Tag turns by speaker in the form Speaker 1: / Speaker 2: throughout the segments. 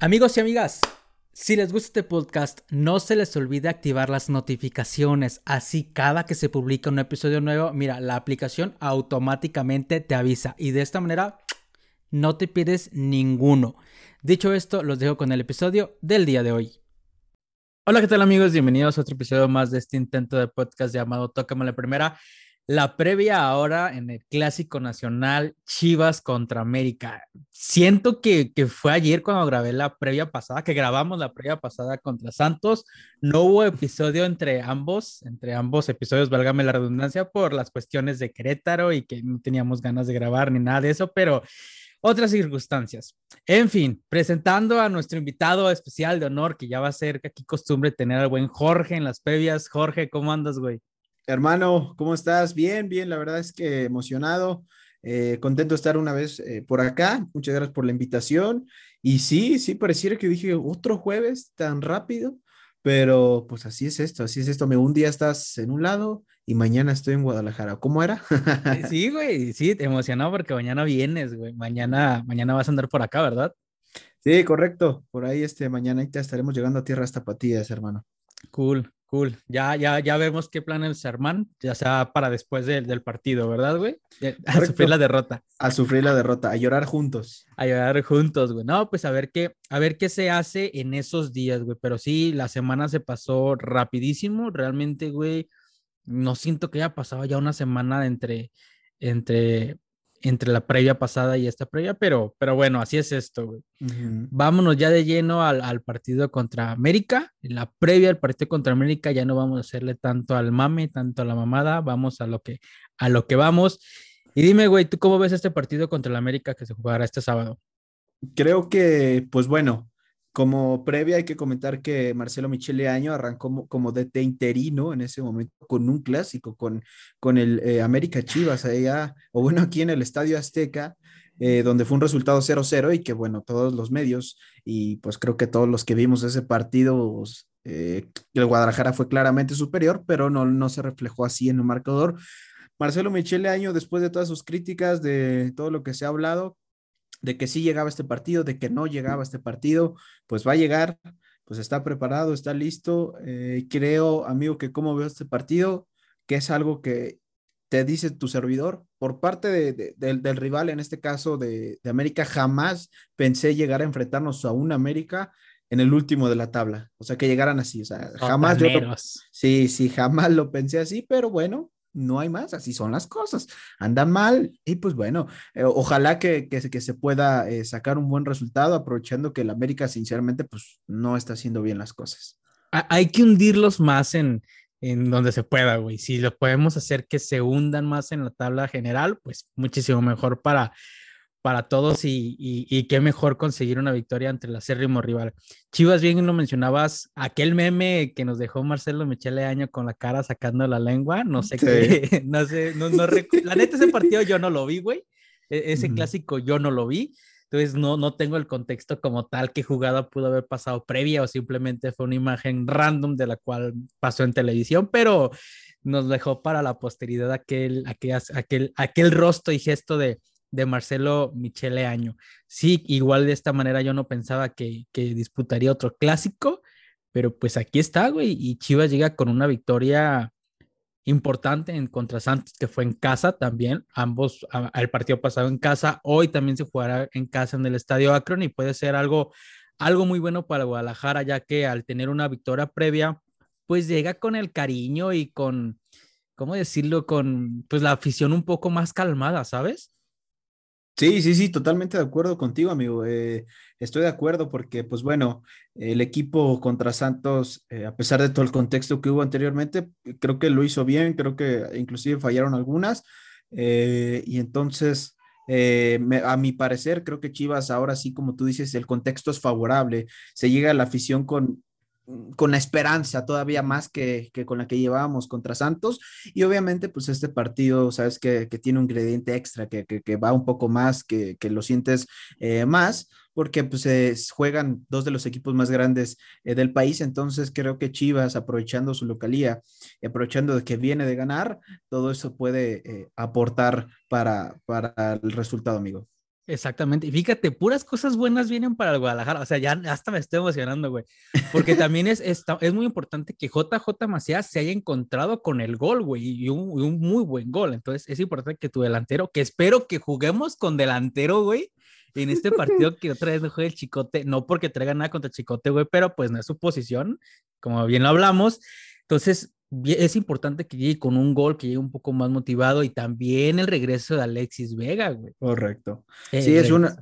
Speaker 1: Amigos y amigas, si les gusta este podcast, no se les olvide activar las notificaciones. Así cada que se publica un episodio nuevo, mira, la aplicación automáticamente te avisa y de esta manera no te pierdes ninguno. Dicho esto, los dejo con el episodio del día de hoy. Hola, ¿qué tal amigos? Bienvenidos a otro episodio más de este intento de podcast llamado Tócame la Primera. La previa ahora en el Clásico Nacional Chivas contra América. Siento que, que, fue ayer cuando grabé la previa pasada, que grabamos la previa pasada contra Santos. No hubo episodio entre ambos, entre ambos episodios, válgame la redundancia, por las cuestiones de Querétaro y que no teníamos ganas de grabar ni nada de eso, pero otras circunstancias. En fin, presentando a nuestro invitado especial de honor, que ya va a ser aquí costumbre tener al buen Jorge en las previas. Jorge, ¿cómo andas, güey?
Speaker 2: Hermano, ¿cómo estás? Bien, bien, la verdad es que emocionado, eh, contento de estar una vez eh, por acá. Muchas gracias por la invitación. Y sí, sí, pareciera que dije otro jueves tan rápido, pero pues así es esto, así es esto. Me, un día estás en un lado y mañana estoy en Guadalajara. ¿Cómo era?
Speaker 1: Eh, sí, güey, sí, te emocionado porque mañana vienes, güey. Mañana, mañana vas a andar por acá, ¿verdad?
Speaker 2: Sí, correcto. Por ahí, este, mañana ya estaremos llegando a tierras tapatías, hermano.
Speaker 1: Cool, Cool. Ya, ya, ya vemos qué plan el Sermán, ya sea para después del partido, ¿verdad, güey? A sufrir la derrota.
Speaker 2: A sufrir la derrota, a llorar juntos.
Speaker 1: A llorar juntos, güey. No, pues a ver qué, a ver qué se hace en esos días, güey. Pero sí, la semana se pasó rapidísimo. Realmente, güey, no siento que haya pasado ya una semana entre, entre entre la previa pasada y esta previa, pero, pero bueno, así es esto, güey. Vámonos ya de lleno al, al, partido contra América. La previa del partido contra América ya no vamos a hacerle tanto al mame, tanto a la mamada, vamos a lo que, a lo que vamos. Y dime, güey, ¿tú cómo ves este partido contra el América que se jugará este sábado?
Speaker 2: Creo que, pues bueno, como previa hay que comentar que Marcelo Michele Año arrancó como, DT interino en ese momento con un clásico, con, con el eh, América Chivas allá, o bueno, aquí en el Estadio Azteca, eh, donde fue un resultado 0-0 y que bueno, todos los medios y pues creo que todos los que vimos ese partido, eh, el Guadalajara fue claramente superior, pero no, no se reflejó así en el marcador. Marcelo Michele Año, después de todas sus críticas, de todo lo que se ha hablado, de que sí llegaba este partido, de que no llegaba este partido, pues va a llegar, pues está preparado, está listo. Eh, creo, amigo, que como veo este partido, que es algo que te dice tu servidor, por parte de, del rival, en este caso de, América, jamás pensé llegar a enfrentarnos a un América en el último de la tabla, o sea, que llegaran así, o sea, jamás yo, sí, sí, jamás lo pensé así, pero bueno, no hay más, así son las cosas. Andan mal y pues bueno, eh, ojalá que, que, que, se pueda eh, sacar un buen resultado aprovechando que el América sinceramente pues no está haciendo bien las cosas.
Speaker 1: Hay que hundirlos más en, en donde se pueda, güey. Si lo podemos hacer que se hundan más en la tabla general, pues muchísimo mejor para, para todos y, y, qué mejor conseguir una victoria ante el acérrimo rival. Chivas, bien lo mencionabas, aquel meme que nos dejó Marcelo Michele Año con la cara sacando la lengua, no sé qué, no sé, no, no la neta ese partido yo no lo vi, güey, e, ese clásico yo no lo vi, entonces no, no tengo el contexto como tal qué jugada pudo haber pasado previa o simplemente fue una imagen random de la cual pasó en televisión, pero nos dejó para la posteridad aquel, aquel, aquel, aquel rostro y gesto de de Marcelo Michele Año. Sí, igual de esta manera yo no pensaba que, que disputaría otro clásico, pero pues aquí está, güey, y Chivas llega con una victoria importante en contra Santos, que fue en casa también, ambos, el partido pasado en casa, hoy también se jugará en casa en el Estadio Akron y puede ser algo, algo muy bueno para Guadalajara, ya que al tener una victoria previa, pues llega con el cariño y con, ¿cómo decirlo? Con pues la afición un poco más calmada, ¿sabes?
Speaker 2: Sí, sí, sí, totalmente de acuerdo contigo, amigo. Eh, estoy de acuerdo porque, pues bueno, el equipo contra Santos, eh, a pesar de todo el contexto que hubo anteriormente, creo que lo hizo bien, creo que inclusive fallaron algunas. Eh, y entonces, a mi parecer, creo que Chivas ahora sí, como tú dices, el contexto es favorable. Se llega a la afición con, con la esperanza todavía más que, que, con la que llevábamos contra Santos. Y obviamente, pues este partido, sabes que, que tiene un ingrediente extra, que, que, va un poco más, que, lo sientes eh, más, porque pues juegan dos de los equipos más grandes eh, del país. Entonces creo que Chivas, aprovechando su localía aprovechando de que viene de ganar, todo eso puede eh, aportar para, para el resultado, amigo.
Speaker 1: Exactamente. Y fíjate, puras cosas buenas vienen para el Guadalajara. O sea, ya hasta me estoy emocionando, güey. Porque también es, es, muy importante que JJ Macías se haya encontrado con el gol, güey, y un, un, muy buen gol. Entonces, es importante que tu delantero, que espero que juguemos con delantero, güey, en este partido que otra vez no juegue el Chicote, no porque traiga nada contra el Chicote, güey, pero pues no es su posición, como bien lo hablamos. Entonces, es importante que llegue con un gol, que llegue un poco más motivado y también el regreso de Alexis Vega, güey.
Speaker 2: Correcto. sí, es una,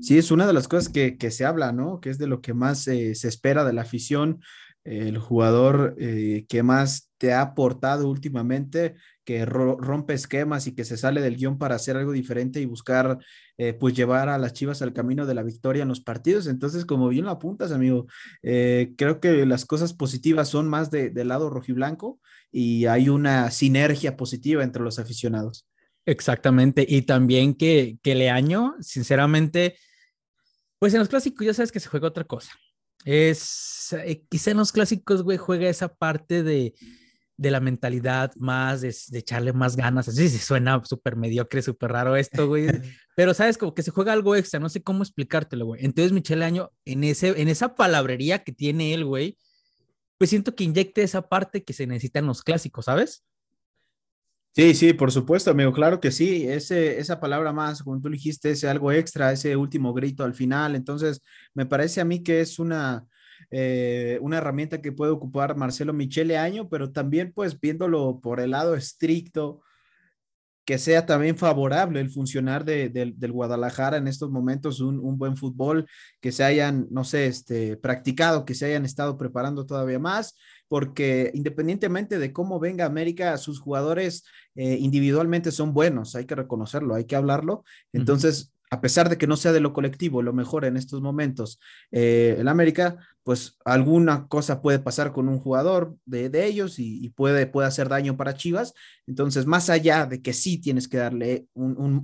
Speaker 2: sí, es una de las cosas que, que, se habla, ¿no? Que es de lo que más eh, se espera de la afición, el jugador eh, que más te ha aportado últimamente, que rompe esquemas y que se sale del guion para hacer algo diferente y buscar, eh, pues, llevar a las Chivas al camino de la victoria en los partidos. Entonces, como bien lo apuntas, amigo, eh, creo que las cosas positivas son más de, del lado rojiblanco y hay una sinergia positiva entre los aficionados.
Speaker 1: Exactamente, y también que, que Leaño, sinceramente, pues en los clásicos ya sabes que se juega otra cosa. Es, eh, quizá en los clásicos, güey, juega esa parte de de la mentalidad más, de, echarle más ganas. Así se suena súper mediocre, súper raro esto, güey. Pero sabes, como que se juega algo extra, no sé cómo explicártelo, güey. Entonces, Michelle Año, en, ese, en esa palabrería que tiene él, güey, pues siento que inyecte esa parte que se necesita en los clásicos, ¿sabes?
Speaker 2: Sí, sí, por supuesto, amigo, claro que sí, ese, esa palabra más, como tú dijiste, ese algo extra, ese último grito al final, entonces me parece a mí que es una, eh, una herramienta que puede ocupar Marcelo Michele Año, pero también pues viéndolo por el lado estricto, que sea también favorable el funcionar de, del Guadalajara en estos momentos, un, un, buen fútbol, que se hayan, no sé, este, practicado, que se hayan estado preparando todavía más, porque independientemente de cómo venga América, sus jugadores eh, individualmente son buenos, hay que reconocerlo, hay que hablarlo. Entonces, a pesar de que no sea de lo colectivo lo mejor en estos momentos eh, el América, pues alguna cosa puede pasar con un jugador de, ellos y, puede, puede hacer daño para Chivas. Entonces, más allá de que sí tienes que darle un,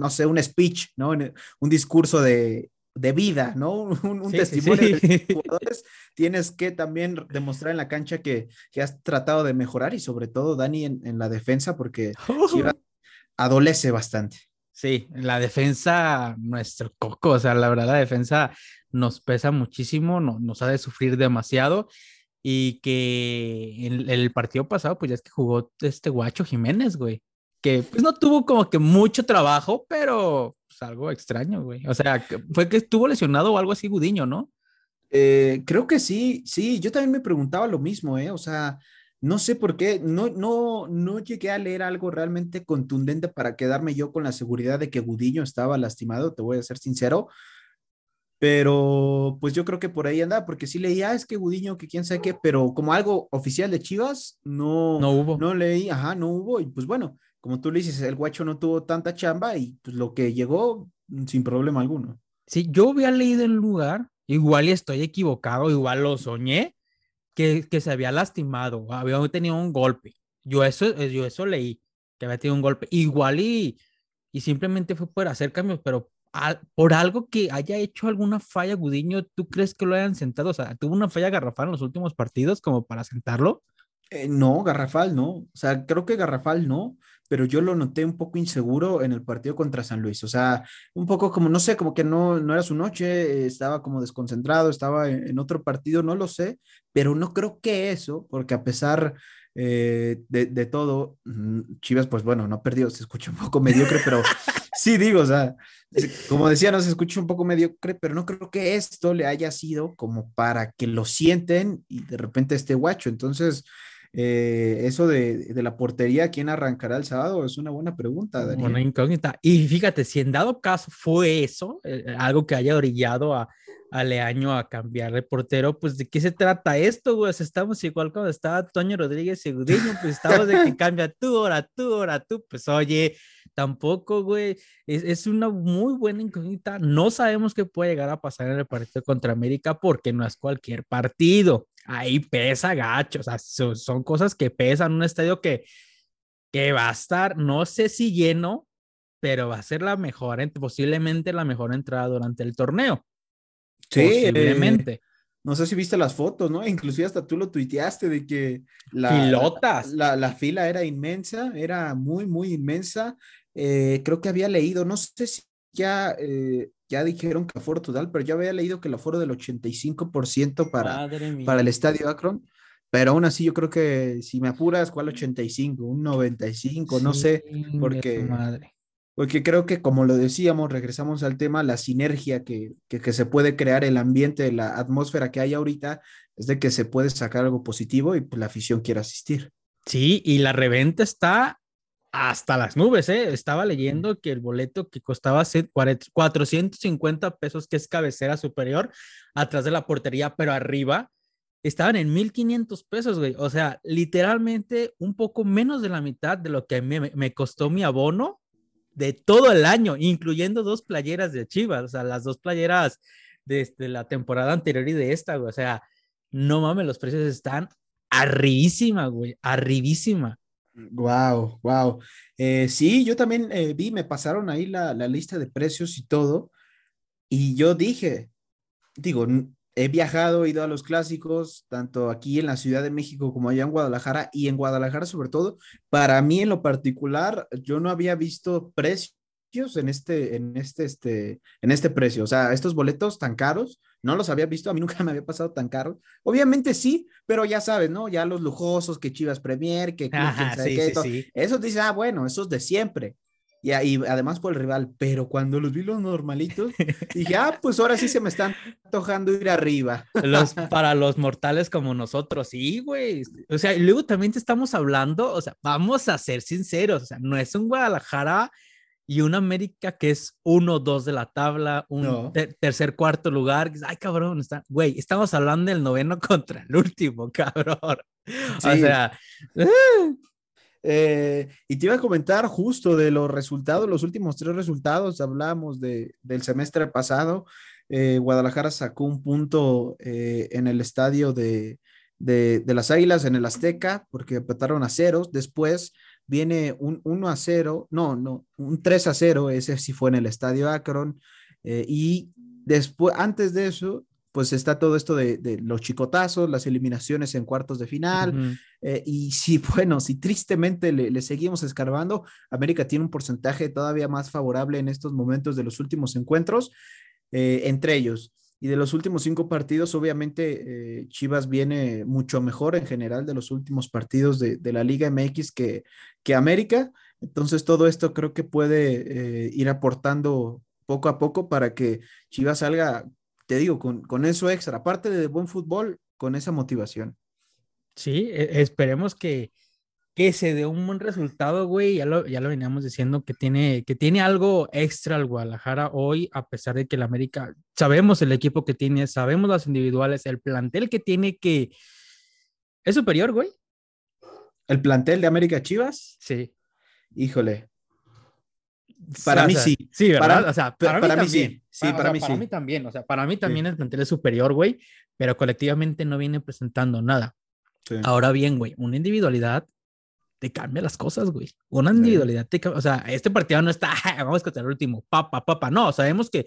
Speaker 2: no sé, un speech, ¿no? Un discurso de, vida, ¿no? Un, testimonio de jugadores, tienes que también demostrar en la cancha que, has tratado de mejorar y sobre todo, Dani, en, la defensa, porque adolece bastante.
Speaker 1: Sí, la defensa, nuestro coco, o sea, la verdad, la defensa nos pesa muchísimo, no, nos ha de sufrir demasiado y que en, el partido pasado, pues ya es que jugó este guacho Jiménez, güey, que pues no tuvo como que mucho trabajo, pero pues, algo extraño, güey. O sea, fue que estuvo lesionado o algo así Gudiño, ¿no?
Speaker 2: Eh, creo que sí, sí, yo también me preguntaba lo mismo, ¿eh? O sea, no sé por qué, no, no, no llegué a leer algo realmente contundente para quedarme yo con la seguridad de que Gudiño estaba lastimado, te voy a ser sincero, pero pues yo creo que por ahí anda, porque sí leía, es que Gudiño, que quién sabe qué, pero como algo oficial de Chivas, no,
Speaker 1: no hubo.
Speaker 2: No leí, ajá, no hubo, y pues bueno, como tú le dices, el guacho no tuvo tanta chamba y pues lo que llegó mm, sin problema alguno.
Speaker 1: Sí, yo había leído el lugar, igual y estoy equivocado, igual lo soñé, que, se había lastimado, había tenido un golpe. Yo eso, eh, yo eso leí, que había tenido un golpe. Igual y, y simplemente fue por hacer cambios, pero por algo que haya hecho alguna falla Gudiño, ¿tú crees que lo hayan sentado? O sea, ¿tuvo una falla garrafal en los últimos partidos como para sentarlo?
Speaker 2: Eh, no, Garrafal no. O sea, creo que Garrafal no, pero yo lo noté un poco inseguro en el partido contra San Luis. O sea, un poco como, no sé, como que no, no era su noche, estaba como desconcentrado, estaba en, otro partido, no lo sé, pero no creo que eso, porque a pesar eh, de, de, todo, mm, Chivas, pues bueno, no ha perdido, se escucha un poco mediocre, pero sí digo, o sea, como decía, no se escucha un poco mediocre, pero no creo que esto le haya sido como para que lo sienten y de repente esté guacho. Entonces, eh, eso de, la portería, ¿quién arrancará el sábado? Es una buena pregunta,
Speaker 1: Daniel. Una incógnita. Y fíjate, si en dado caso fue eso, eh, algo que haya orillado a, a Leaño a cambiar de portero, pues de qué se trata esto, güey. estamos igual cuando estaba Toño Rodríguez y Gudiño, pues estamos de que cambia tú, ahora tú, ahora tú. Pues oye, tampoco, güey. Es, es, una muy buena incógnita. No sabemos qué puede llegar a pasar en el partido contra América porque no es cualquier partido ahí pesa gacho, o sea, son, cosas que pesan, un estadio que, que va a estar, no sé si lleno, pero va a ser la mejor, posiblemente la mejor entrada durante el torneo.
Speaker 2: Sí, posiblemente. no sé si viste las fotos, ¿no? Inclusive hasta tú lo tuiteaste de que
Speaker 1: la,
Speaker 2: La, la, fila era inmensa, era muy, muy inmensa. Eh, creo que había leído, no sé si ya, eh, ya dijeron que aforo total, pero yo había leído que el aforo del 85% para, para el estadio Akron. Pero aún así, yo creo que si me apuras, ¿cuál 85? Un 95, no sé, porque, madre. porque creo que como lo decíamos, regresamos al tema, la sinergia que, que, que, se puede crear, el ambiente, la atmósfera que hay ahorita, es de que se puede sacar algo positivo y pues, la afición quiere asistir.
Speaker 1: Sí, y la reventa está hasta las nubes, ¿eh? Estaba leyendo que el boleto que costaba 450 pesos, que es cabecera superior, atrás de la portería, pero arriba, estaban en 1500 pesos, güey. O sea, literalmente un poco menos de la mitad de lo que me, me costó mi abono de todo el año, incluyendo dos playeras de Chivas, o sea, las dos playeras de, este, la temporada anterior y de esta, güey. O sea, no mames, los precios están arribísima, güey, arribísima.
Speaker 2: Wow, wow. Eh, sí, yo también eh, vi, me pasaron ahí la, la, lista de precios y todo. Y yo dije, digo, he viajado, he ido a los clásicos, tanto aquí en la Ciudad de México como allá en Guadalajara, y en Guadalajara sobre todo. Para mí en lo particular, yo no había visto precios en este, en este, este, en este precio. O sea, estos boletos tan caros, no los había visto, a mí nunca me había pasado tan caro. Obviamente sí, pero ya sabes, ¿no? Ya los lujosos, que Chivas Premier, que, eso dice, ah, bueno, esos de siempre. Y, y, además por el rival, pero cuando los vi los normalitos, dije, ah, pues ahora sí se me están antojando ir arriba.
Speaker 1: Los, para los mortales como nosotros, sí, güey. O sea, y luego también te estamos hablando, o sea, vamos a ser sinceros, o sea, no es un Guadalajara y un América que es uno, dos de la tabla, un tercer, cuarto lugar. Ay, cabrón, está, güey, estamos hablando del noveno contra el último, cabrón. O sea,
Speaker 2: eh, y te iba a comentar justo de los resultados, los últimos tres resultados, hablamos de, del semestre pasado. Eh, Guadalajara sacó un punto eh, en el estadio de, de, de, las Águilas, en el Azteca, porque empataron a ceros. Después viene un 1 a 0, no, no, un 3 a 0, ese sí fue en el estadio Akron, eh, y después, antes de eso, pues está todo esto de, los chicotazos, las eliminaciones en cuartos de final, eh, y si, bueno, si tristemente le, seguimos escarbando, América tiene un porcentaje todavía más favorable en estos momentos de los últimos encuentros, eh, entre ellos. Y de los últimos cinco partidos, obviamente eh, Chivas viene mucho mejor en general de los últimos partidos de, la Liga MX que, que, América. Entonces todo esto creo que puede eh, ir aportando poco a poco para que Chivas salga, te digo, con, con eso extra, aparte de buen fútbol, con esa motivación.
Speaker 1: Sí, e, esperemos que, que se dé un buen resultado, güey. Ya lo, ya lo veníamos diciendo que tiene, que tiene algo extra el Guadalajara hoy, a pesar de que el América, sabemos el equipo que tiene, sabemos las individuales, el plantel que tiene que es superior, güey.
Speaker 2: ¿El plantel de América Chivas?
Speaker 1: Sí.
Speaker 2: Híjole. Para mí sí.
Speaker 1: Sí, ¿verdad? Para, o sea, para, mí, sí. Sí, para, mí sí. Para mí también. O sea, para mí también el plantel es superior, güey, pero colectivamente no viene presentando nada. Ahora bien, güey, una individualidad te cambia las cosas, güey. Una individualidad te cambia. O sea, este partido no está, vamos contra el último, papa, papa. No, sabemos que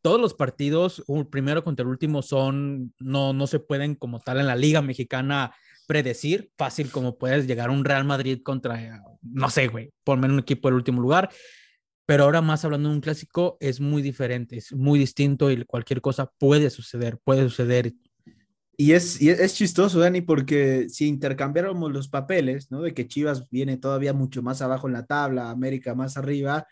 Speaker 1: todos los partidos, primero contra el último, son, no, no se pueden como tal en la Liga Mexicana predecir. Fácil como puedes llegar a un Real Madrid contra, no sé, güey, ponme en un equipo del último lugar. Pero ahora más hablando de un clásico, es muy diferente, es muy distinto y cualquier cosa puede suceder, puede suceder.
Speaker 2: Y es, es chistoso, Dani, porque si intercambiáramos los papeles, ¿no? De que Chivas viene todavía mucho más abajo en la tabla, América más arriba,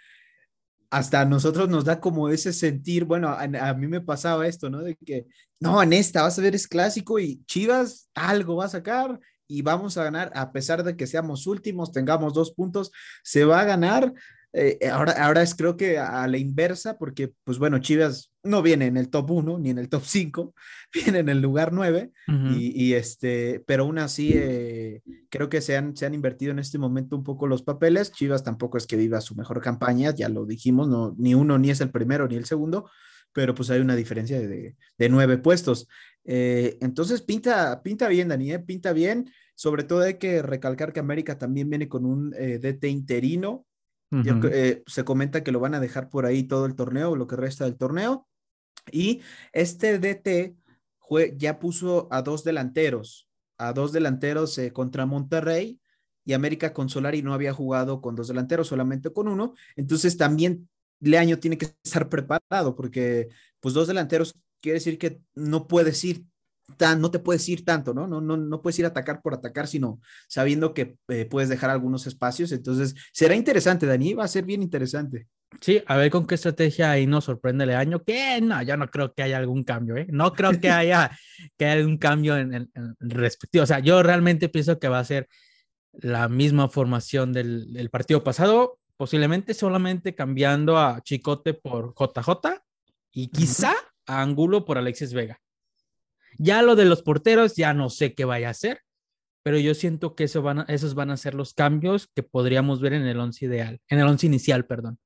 Speaker 2: hasta a nosotros nos da como ese sentir, bueno, a, a, mí me pasaba esto, ¿no? De que, no, en esta vas a ver es clásico y Chivas algo va a sacar y vamos a ganar, a pesar de que seamos últimos, tengamos dos puntos, se va a ganar eh, eh, ahora, ahora es creo que a la inversa, porque pues bueno, Chivas no viene en el top 1 ni en el top 5, viene en el lugar 9, y, este, pero aún así eh, creo que se han, se han invertido en este momento un poco los papeles. Chivas tampoco es que viva su mejor campaña, ya lo dijimos, no, ni uno ni es el primero ni el segundo, pero pues hay una diferencia de, de nueve puestos. entonces pinta, pinta bien, Dani, pinta bien. Sobre todo hay que recalcar que América también viene con un DT interino, eh, se comenta que lo van a dejar por ahí todo el torneo, lo que resta del torneo. Y este DT ya puso a dos delanteros, a dos delanteros eh, contra Monterrey y América con Solari no había jugado con dos delanteros, solamente con uno. Entonces también Leaño tiene que estar preparado porque pues dos delanteros quiere decir que no puedes ir tan, no te puedes ir tanto, ¿no? No, no, no puedes ir a atacar por atacar, sino sabiendo que eh, puedes dejar algunos espacios. Entonces, será interesante, Dani, va a ser bien interesante.
Speaker 1: Sí, a ver con qué estrategia ahí nos sorprende el año. Que no, yo no creo que haya algún cambio, ¿eh? No creo que haya, que haya algún cambio en, en, respectivo. O sea, yo realmente pienso que va a ser la misma formación del, del partido pasado, posiblemente solamente cambiando a Chicote por JJ y quizá a Angulo por Alexis Vega. Ya lo de los porteros, ya no sé qué vaya a hacer, pero yo siento que eso van a, esos van a ser los cambios que podríamos ver en el once ideal, en el once inicial, perdón.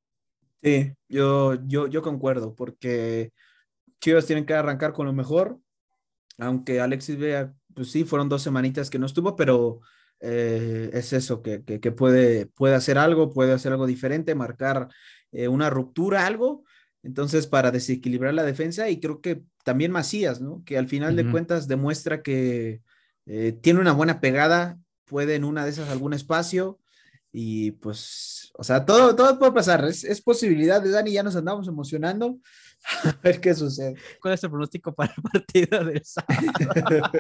Speaker 2: Sí, yo, yo, yo concuerdo, porque Chivas tienen que arrancar con lo mejor, aunque Alexis Vega, pues sí, fueron dos semanitas que no estuvo, pero eh, es eso, que, que, que, puede, puede hacer algo, puede hacer algo diferente, marcar eh, una ruptura, algo, entonces, para desequilibrar la defensa, y creo que también Macías, ¿no? Que al final uh -huh. de cuentas demuestra que eh, tiene una buena pegada, puede en una de esas algún espacio, y pues, o sea, todo, todo puede pasar, es, es posibilidad de Dani, ya nos andamos emocionando. A ver qué sucede.
Speaker 1: ¿Cuál es el pronóstico para el partido del sábado?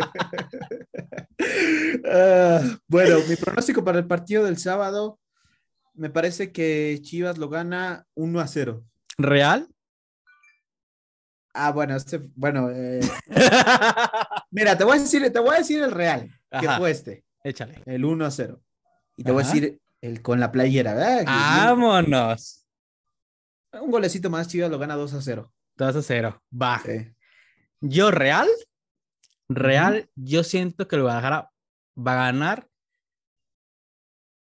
Speaker 2: uh, bueno, mi pronóstico para el partido del sábado, me parece que Chivas lo gana 1 a 0.
Speaker 1: ¿Real?
Speaker 2: Ah, bueno, este, bueno, eh... mira, te voy a decir, te voy a decir el real, Ajá. que fue este.
Speaker 1: Échale.
Speaker 2: El 1 a 0. Y te Ajá. voy a decir el con la playera, ¿verdad?
Speaker 1: Vámonos.
Speaker 2: Un golecito más, Chivas lo gana 2 a 0.
Speaker 1: 2 a 0. Va. Sí. Yo, real, real, uh -huh. yo siento que el Guadalajara va a ganar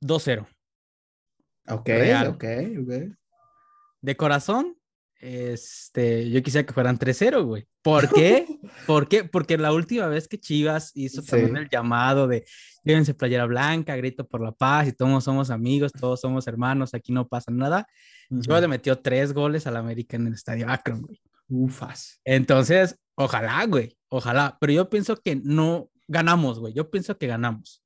Speaker 1: 2-0.
Speaker 2: Ok, real. ok, ok.
Speaker 1: De corazón, este, yo quisiera que fueran 3-0, güey. ¿Por qué? ¿Por qué? Porque la última vez que Chivas hizo sí. también el llamado de llévense playera blanca, grito por la paz y todos somos amigos, todos somos hermanos, aquí no pasa nada. Uh -huh. Chivas le metió tres goles al América en el estadio Akron, güey.
Speaker 2: Ufas.
Speaker 1: Entonces, ojalá, güey, ojalá. Pero yo pienso que no ganamos, güey. Yo pienso que ganamos.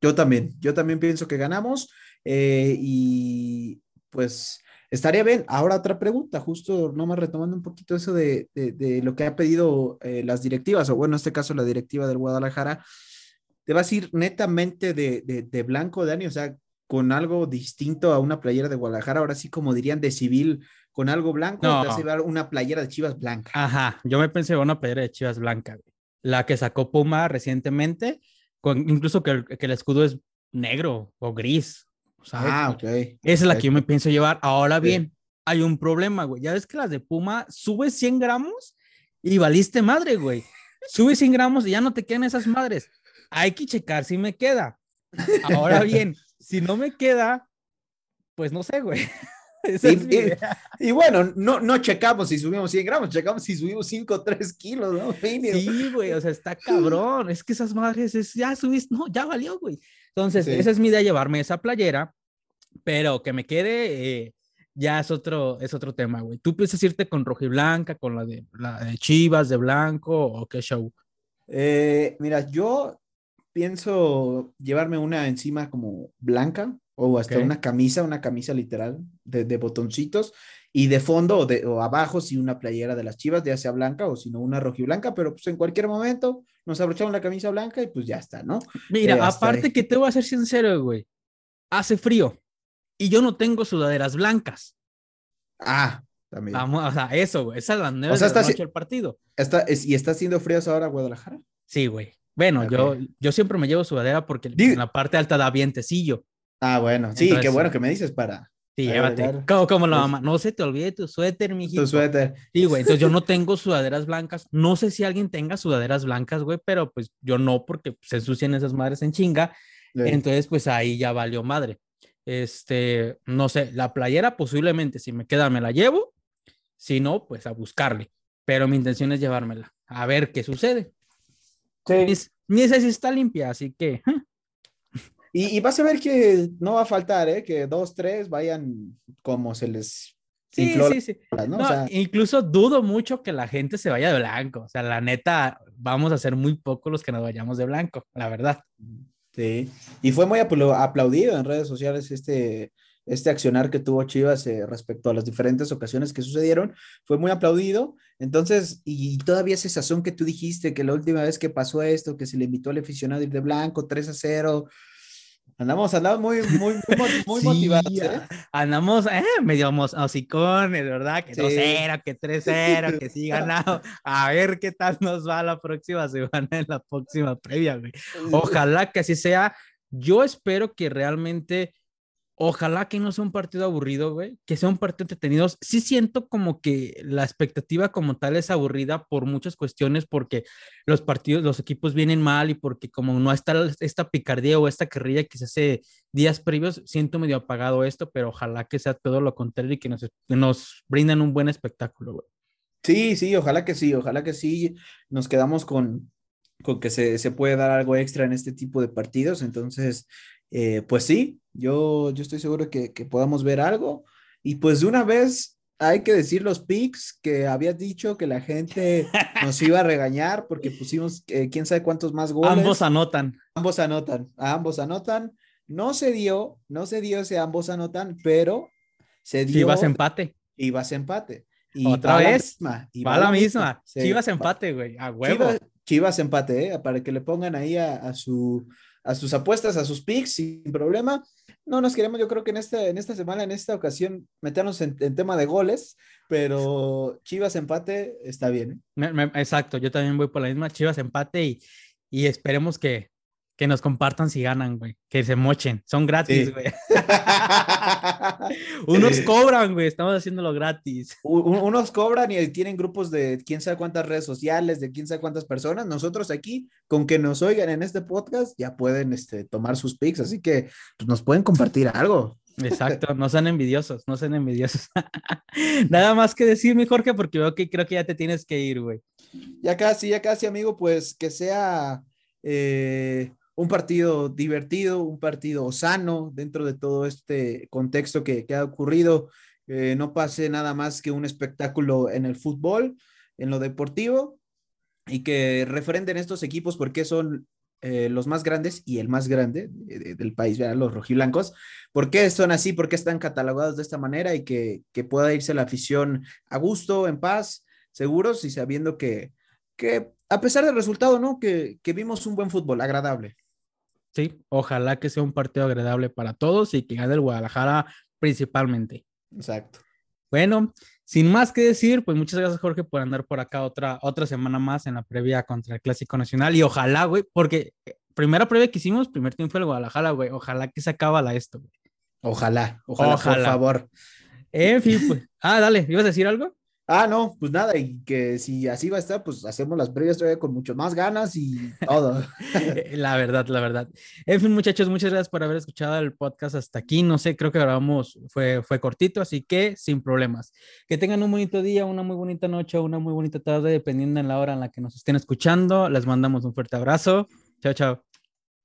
Speaker 2: Yo también, yo también pienso que ganamos. Eh, y pues Estaría bien. Ahora otra pregunta, justo nomás retomando un poquito eso de, de, de lo que ha pedido eh, las directivas, o bueno, en este caso la directiva del Guadalajara. ¿Te vas a ir netamente de, de, blanco, Dani? O sea, con algo distinto a una playera de Guadalajara, ahora sí como dirían de civil, con algo blanco, no. te vas a llevar una playera de Chivas blanca.
Speaker 1: Ajá, yo me pensé en una playera de Chivas blanca, la que sacó Puma recientemente, con, incluso que el, que el escudo es negro o gris, ¿sabes?
Speaker 2: Ah, ok.
Speaker 1: Esa es la que yo me pienso llevar. Ahora bien, hay un problema, güey. Ya ves que las de Puma subes 100 gramos y valiste madre, güey. Subes 100 gramos y ya no te quedan esas madres. Hay que checar si me queda. Ahora bien, si no me queda, pues no sé, güey.
Speaker 2: Y, y, y, bueno, no, no checamos si subimos 100 gramos, checamos si subimos 5 o 3 kilos, ¿no?
Speaker 1: Sí, güey, o sea, está cabrón. Es que esas madres, es, ya subiste, no, ya valió, güey. Entonces, sí. esa es mi idea, llevarme esa playera, pero que me quede, eh, ya es otro, es otro tema, güey. ¿Tú piensas irte con rojiblanca, con la de, la de Chivas de blanco o qué show?
Speaker 2: Eh, mira, yo pienso llevarme una encima como blanca o hasta okay. una camisa, una camisa literal de, de botoncitos y de fondo o, de, o abajo si sí, una playera de las chivas, ya sea blanca o si no una rojiblanca, pero pues en cualquier momento nos abrochamos la camisa blanca y pues ya está, ¿no?
Speaker 1: Mira, eh, aparte ahí. que te voy a ser sincero, güey, hace frío y yo no tengo sudaderas blancas.
Speaker 2: Ah, también.
Speaker 1: Vamos, o sea, eso, güey, esa es la nueve o sea, de la noche el partido.
Speaker 2: Está, es, ¿Y está haciendo frío ahora Guadalajara?
Speaker 1: Sí, güey. Bueno, okay. yo, yo siempre me llevo sudadera porque Digo, en la parte alta da vientecillo.
Speaker 2: Ah, bueno, sí, Entonces, qué bueno que me dices para.
Speaker 1: Sí, llévate. Como, como la mamá, no se te olvide tu suéter, mijito.
Speaker 2: Tu suéter.
Speaker 1: Sí, güey, entonces yo no tengo sudaderas blancas. No sé si alguien tenga sudaderas blancas, güey, pero pues yo no, porque se ensucian esas madres en chinga. Sí. Entonces, pues ahí ya valió madre. Este, no sé, la playera posiblemente, si me queda, me la llevo. Si no, pues a buscarle. Pero mi intención es llevármela. A ver qué sucede. Sí. Ni esa sí está limpia, así que.
Speaker 2: Y, y, vas a ver que no va a faltar, ¿eh? Que dos, tres vayan como se les.
Speaker 1: Sí, sí, sí. ¿no? No, o sea... Incluso dudo mucho que la gente se vaya de blanco. O sea, la neta, vamos a ser muy pocos los que nos vayamos de blanco, la verdad.
Speaker 2: Sí. Y fue muy aplaudido en redes sociales este este accionar que tuvo Chivas eh, respecto a las diferentes ocasiones que sucedieron, fue muy aplaudido. Entonces, y todavía ese sazón que tú dijiste, que la última vez que pasó esto, que se le invitó al aficionado a ir de blanco, 3 a 0, Andamos, andamos muy, muy, muy, motivados. ¿eh?
Speaker 1: Andamos eh, medio hocicones, ¿verdad? Que 2-0, que 3-0, que sí ganado. A ver qué tal nos va la próxima semana en la próxima previa, güey. Ojalá que así sea. Yo espero que realmente Ojalá que no sea un partido aburrido, güey, que sea un partido entretenido. Sí siento como que la expectativa como tal es aburrida por muchas cuestiones, porque los partidos, los equipos vienen mal y porque como no está esta picardía o esta carrilla que se hace días previos, siento medio apagado esto, pero ojalá que sea todo lo contrario y que nos, nos brindan un buen espectáculo, güey.
Speaker 2: Sí, sí, ojalá que sí, ojalá que sí. Nos quedamos con, con que se, se puede dar algo extra en este tipo de partidos. Entonces, eh, pues sí, yo, yo estoy seguro que, que podamos ver algo. Y pues de una vez hay que decir los picks que habías dicho que la gente nos iba a regañar porque pusimos eh, quién sabe cuántos más goles.
Speaker 1: Ambos anotan.
Speaker 2: Ambos anotan, ambos anotan. No se dio, no se dio ese ambos anotan, pero se dio.
Speaker 1: Chivas empate.
Speaker 2: Ibas empate.
Speaker 1: Y Otra vez. va la misma. Chivas empate, güey. A huevo.
Speaker 2: Chivas, empate, ¿eh? Para que le pongan ahí a su a sus apuestas, a sus picks sin problema. No nos queremos, yo creo que en esta, en esta semana, en esta ocasión, meternos en, tema de goles, pero Chivas empate está bien.
Speaker 1: ¿eh? exacto, yo también voy por la misma Chivas empate y, y esperemos que, que nos compartan si ganan, güey. Que se mochen. Son gratis, güey. unos cobran, güey. Estamos haciéndolo gratis.
Speaker 2: unos cobran y tienen grupos de quién sabe cuántas redes sociales, de quién sabe cuántas personas. Nosotros aquí, con que nos oigan en este podcast, ya pueden este, tomar sus pics. Así que pues, nos pueden compartir algo.
Speaker 1: Exacto, no sean envidiosos, no sean envidiosos. Nada más que decir, mi Jorge, porque veo que creo que ya te tienes que ir, güey.
Speaker 2: Ya casi, ya casi, amigo, pues que sea eh, un partido divertido, un partido sano dentro de todo este contexto que, ha ocurrido. no pase nada más que un espectáculo en el fútbol, en lo deportivo, y que refrenden estos equipos porque son eh, los más grandes y el más grande del país, los rojiblancos. ¿Por qué son así? ¿Por qué están catalogados de esta manera? Y que, pueda irse la afición a gusto, en paz, seguros y sabiendo que, que a pesar del resultado, ¿no? Que, que vimos un buen fútbol, agradable.
Speaker 1: Sí, ojalá que sea un partido agradable para todos y que gane el Guadalajara principalmente.
Speaker 2: Exacto.
Speaker 1: Bueno, sin más que decir, pues muchas gracias Jorge por andar por acá otra, otra semana más en la previa contra el Clásico Nacional y ojalá, güey, porque eh, primera previa que hicimos, primer tiempo fue el Guadalajara, güey, ojalá que se acaba esto, güey.
Speaker 2: Ojalá, ojalá, ojalá, por favor.
Speaker 1: En fin, pues, ah, dale, ¿ibas a decir algo?
Speaker 2: Ah, no, pues nada, y que si así va a estar, pues hacemos las previas todavía con mucho más ganas y todo.
Speaker 1: la verdad, la verdad. En fin, muchachos, muchas gracias por haber escuchado el podcast hasta aquí. No sé, creo que grabamos, fue, fue cortito, así que sin problemas. Que tengan un bonito día, una muy bonita noche, una muy bonita tarde, dependiendo en la hora en la que nos estén escuchando. Les mandamos un fuerte abrazo. Chao, chao.